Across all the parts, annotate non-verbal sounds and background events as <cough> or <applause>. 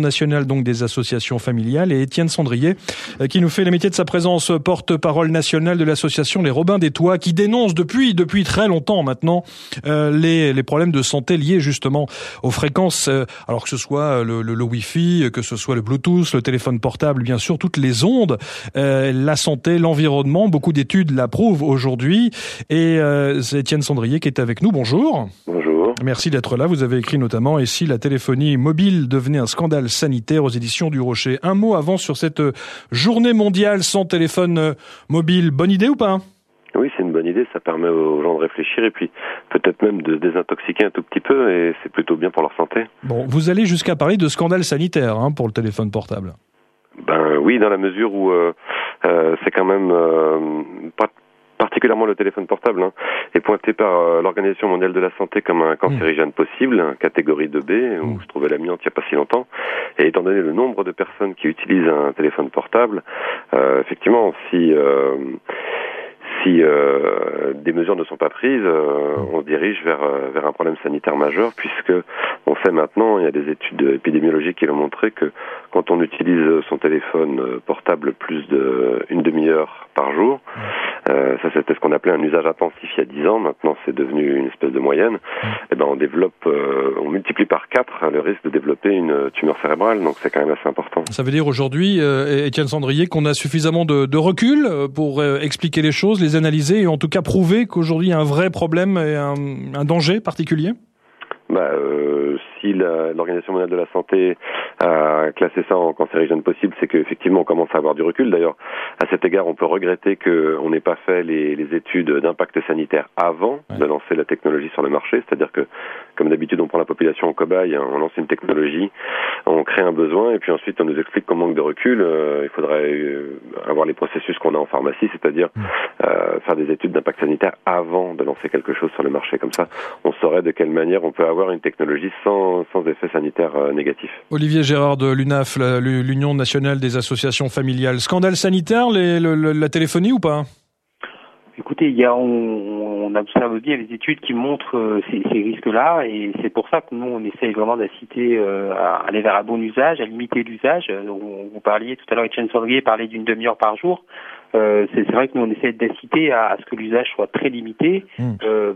national donc des associations familiales. Et Étienne Sandrier euh, qui nous fait les métiers de sa présence porte-parole nationale de l'association Les Robins des Toits qui dénonce depuis depuis très longtemps maintenant euh, les, les problèmes de santé liés justement aux fréquences euh, alors que ce soit le, le, le, Wi-Fi que ce soit le Bluetooth le téléphone portable bien sûr toutes les ondes la santé l'environnement beaucoup d'études l'approuvent aujourd'hui. Et c'est Étienne Sandrier qui est avec nous. Bonjour. Bonjour merci d'être là vous avez écrit notamment et si la téléphonie mobile devenait un scandale sanitaire aux éditions du Rocher? Un mot avant sur cette euh, journée mondiale sans téléphone euh, mobile. Bonne idée ou pas? Oui, c'est une bonne idée, ça permet aux gens de réfléchir et puis peut-être même de désintoxiquer un tout petit peu et c'est plutôt bien pour leur santé. Bon, vous allez jusqu'à parler de scandale sanitaire hein, pour le téléphone portable. Ben oui, dans la mesure où euh, c'est quand même pas particulièrement le téléphone portable, hein, est pointé par euh, l'Organisation mondiale de la santé comme un cancérigène possible, catégorie 2B, où se trouvait l'amiante il n'y a pas si longtemps. Et étant donné le nombre de personnes qui utilisent un téléphone portable, euh, effectivement, si euh, si euh, des mesures ne sont pas prises, euh, on se dirige vers, euh, vers un problème sanitaire majeur, puisque on sait maintenant, il y a des études épidémiologiques qui l'ont montré que quand on utilise son téléphone portable plus d'une demi-heure par jour, euh, ça c'était ce qu'on appelait un usage intensif il y a 10 ans, maintenant c'est devenu une espèce de moyenne, et eh ben on développe, euh, on multiplie par 4 le risque de développer une tumeur cérébrale, donc c'est quand même assez important. Ça veut dire aujourd'hui, euh, Étienne Sandrier, qu'on a suffisamment de, de recul pour expliquer les choses, les analyser et en tout cas prouver qu'aujourd'hui il y a un vrai problème et un, un danger particulier? Bah, euh, si l'Organisation mondiale de la santé a classé ça en cancérigène possible, c'est qu'effectivement on commence à avoir du recul. D'ailleurs, à cet égard, on peut regretter qu'on n'ait pas fait les, les études d'impact sanitaire avant de lancer la technologie sur le marché. C'est-à-dire que, comme d'habitude, on prend la population en cobaye, on lance une technologie, on crée un besoin, et puis ensuite on nous explique qu'en manque de recul, euh, il faudrait euh, avoir les processus qu'on a en pharmacie, c'est-à-dire mm. euh, faire des études d'impact sanitaire avant de lancer quelque chose sur le marché. Comme ça, on saurait de quelle manière on peut avoir une technologie sans, euh. Olivier Gérard de l'UNAF, l'Union nationale des associations familiales. Scandale sanitaire, la téléphonie ou pas? Écoutez, il y a, on, on, observe bien les études qui montrent euh, ces, ces risques-là, et c'est pour ça que nous, on essaye vraiment d'inciter euh, à aller vers un bon usage, à limiter l'usage. Vous parliez tout à l'heure, Etienne Sandrier parlait d'une demi-heure par jour. Euh, c'est vrai que nous on essaie d'inciter à, à, ce que l'usage soit très limité, mmh. euh,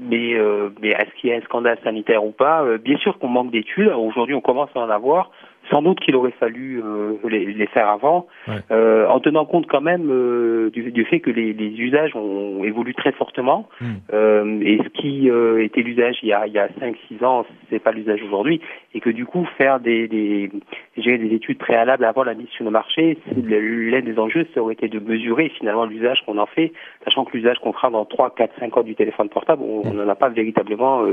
mais, euh, mais est-ce qu'il y a un scandale sanitaire ou pas? Euh, Bien sûr qu'on manque d'études. Aujourd'hui, on commence à en avoir. Sans doute qu'il aurait fallu euh, les, les, faire avant, euh, en tenant compte quand même euh, du, du, fait que les, les, usages ont évolué très fortement. Hmm. Euh, et ce qui euh, était l'usage il y a, il y a 5-6 ans, c'est pas l'usage aujourd'hui. Et que du coup, faire des, des, des études préalables avant la mise sur le marché, l'un des enjeux, ça aurait été de mesurer finalement l'usage qu'on en fait, sachant que l'usage qu'on fera dans 3, 4, 5 ans du téléphone portable, on n'en a pas véritablement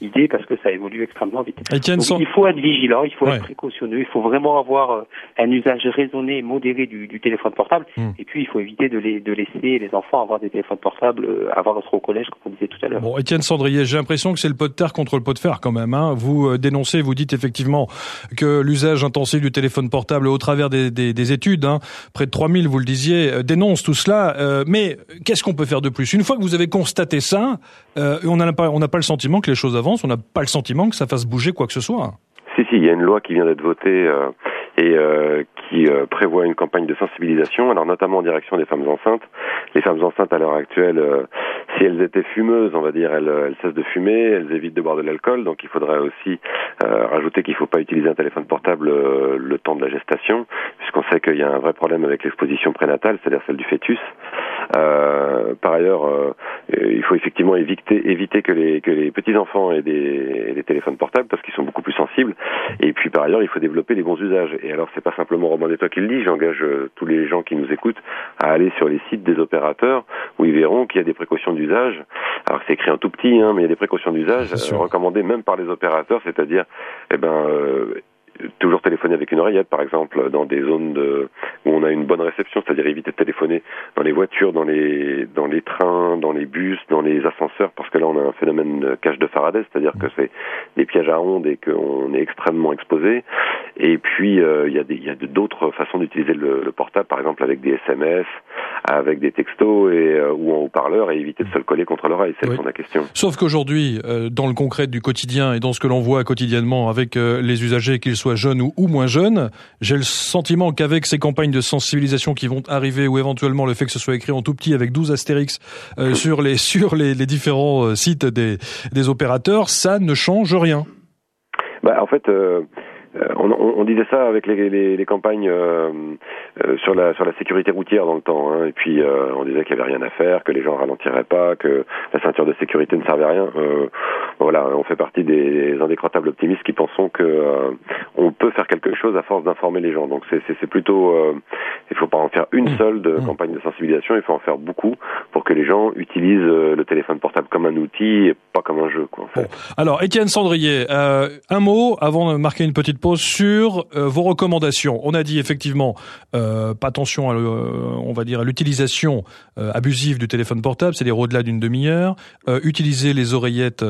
idée parce que ça évolue extrêmement vite. Donc, il faut être vigilant, il faut être précautionneux il faut vraiment avoir euh, un usage raisonné et modéré du, du téléphone portable. Hmm. Et puis, il faut éviter de, les, de, laisser les enfants avoir des téléphones portables euh, avant d'être au collège, comme on disait tout à l'heure. Bon, Étienne Sandrier, j'ai l'impression que c'est le pot de terre contre le pot de fer quand même. Hein. Vous euh, dénoncez, vous dites effectivement que l'usage intensif du téléphone portable au travers des, des, des études, hein, près de 3000, vous le disiez, dénonce tout cela. Euh, mais qu'est-ce qu'on peut faire de plus? Une fois que vous avez constaté ça, euh, on n'a pas, on pas le sentiment que les choses avancent, on n'a pas le sentiment que ça fasse bouger quoi que ce soit. Si, si, il y a une loi qui vient d'être votée euh, et euh, qui euh, prévoit une campagne de sensibilisation, alors notamment en direction des femmes enceintes. Les femmes enceintes à l'heure actuelle, euh, si elles étaient fumeuses, on va dire, elles, elles, cessent de fumer, elles évitent de boire de l'alcool, donc il faudrait aussi rajouter qu'il ne faut pas utiliser un téléphone portable le temps de la gestation, puisqu'on sait qu'il y a un vrai problème avec l'exposition prénatale, c'est-à-dire celle du fœtus. Euh, par ailleurs, euh, il faut effectivement éviter, éviter que les, que les petits enfants aient des, des téléphones portables parce qu'ils sont beaucoup plus sensibles. Et puis par ailleurs, il faut développer les bons usages. Et alors, c'est pas simplement Robin Toits qui le dit. J'engage euh, tous les gens qui nous écoutent à aller sur les sites des opérateurs où ils verront qu'il y a des précautions d'usage. Alors c'est écrit en tout petit, hein, mais il y a des précautions d'usage recommandées même par les opérateurs, c'est-à-dire, eh ben toujours téléphoner avec une oreillette, par exemple, dans des zones de, où on a une bonne réception, c'est-à-dire éviter de téléphoner dans les voitures, dans les, dans les trains, dans les bus, dans les ascenseurs, parce que là on a un phénomène de cache de Faraday, c'est-à-dire que c'est des pièges à ondes et qu'on est extrêmement exposé. Et puis il y a des, il y a d'autres façons d'utiliser le, le, portable, par exemple avec des SMS, avec des textos et ou en haut-parleur, et éviter de se le coller contre l'oreille. C'est oui. la question. Sauf qu'aujourd'hui, dans le concret du quotidien et dans ce que l'on voit quotidiennement avec les usagers, qu'ils soient jeunes ou, ou moins jeunes, j'ai le sentiment qu'avec ces campagnes de sensibilisation qui vont arriver ou éventuellement le fait que ce soit écrit en tout petit avec 12 astérix euh, <coughs> sur les sur les, les différents euh, sites des, des opérateurs, ça ne change rien. Bah, en fait, euh, on, on, disait ça avec les, les, les campagnes euh, sur la sur la sécurité routière dans le temps. Hein, et puis on disait qu'il y avait rien à faire, que les gens ralentiraient pas, que la ceinture de sécurité ne servait à rien. Voilà, on fait partie des indécrottables optimistes qui pensons que on peut faire quelque chose à force d'informer les gens. Donc c'est plutôt il faut pas en faire une mmh. seule de mmh. campagne de sensibilisation, il faut en faire beaucoup pour que les gens utilisent le téléphone portable comme un outil et pas comme un jeu. Quoi, en fait. bon. Alors, Étienne Sandrier, euh, un mot avant de marquer une petite pause sur euh, vos recommandations. On a dit effectivement euh, pas attention, à, on va dire, à l'utilisation abusive du téléphone portable, c'est-à-dire au-delà d'une demi-heure. utiliser les oreillettes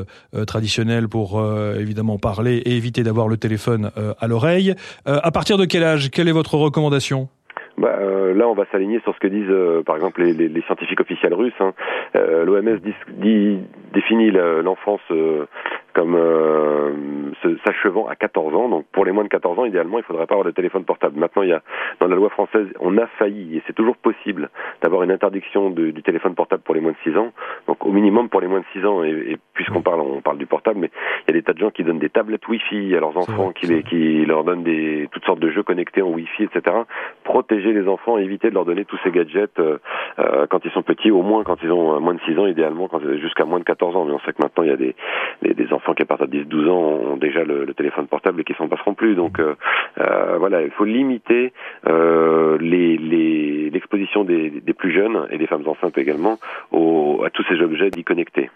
traditionnelles pour évidemment parler et éviter d'avoir le téléphone à l'oreille. à partir de quel âge? Quelle est votre recommandation? Bah, euh, là, on va s'aligner sur ce que disent, euh, par exemple, les, les, les, scientifiques officiels russes. Hein. Euh, L'OMS définit l'enfance comme euh, s'achevant à 14 ans. Donc pour les moins de 14 ans, idéalement, il ne faudrait pas avoir de téléphone portable. Maintenant, il y a dans la loi française, on a failli, et c'est toujours possible, d'avoir une interdiction de, du téléphone portable pour les moins de 6 ans. Donc au minimum pour les moins de 6 ans, et, et puisqu'on parle, on parle du portable, mais il y a des tas de gens qui donnent des tablettes Wi-Fi à leurs enfants, qui, les, qui leur donnent des toutes sortes de jeux connectés en Wi-Fi, etc. Protéger les enfants, éviter de leur donner tous ces gadgets euh, euh, quand ils sont petits, au moins quand ils ont moins de 6 ans, idéalement jusqu'à moins de 14 ans. Mais on sait que maintenant il y a des, des, des enfants enfants qui à partir de 10-12 ans ont déjà le, le, téléphone portable et qui s'en passeront plus. Donc euh, euh, voilà, il faut limiter euh, l'exposition les, des, des, plus jeunes et des femmes enceintes également au, à tous ces objets dits connectés.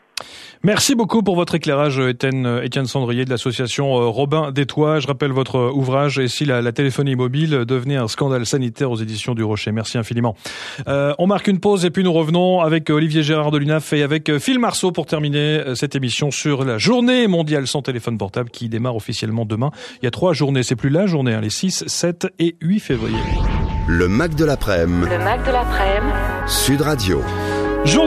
Merci beaucoup pour votre éclairage, Étienne, Étienne Sandrier de l'association Robin des Toits. Je rappelle votre ouvrage et si la, la, téléphonie mobile devenait un scandale sanitaire aux éditions du Rocher. Merci infiniment. Euh, on marque une pause et puis nous revenons avec Olivier Gérard de l'UNAF et avec Phil Marceau pour terminer cette émission sur la journée mondiale sans téléphone portable qui démarre officiellement demain. Il y a trois journées, c'est plus la journée, hein, les 6, 7 et 8 février. Le Mac de l'après-midi. Le Mac de l'après-midi. Sud Radio. Journée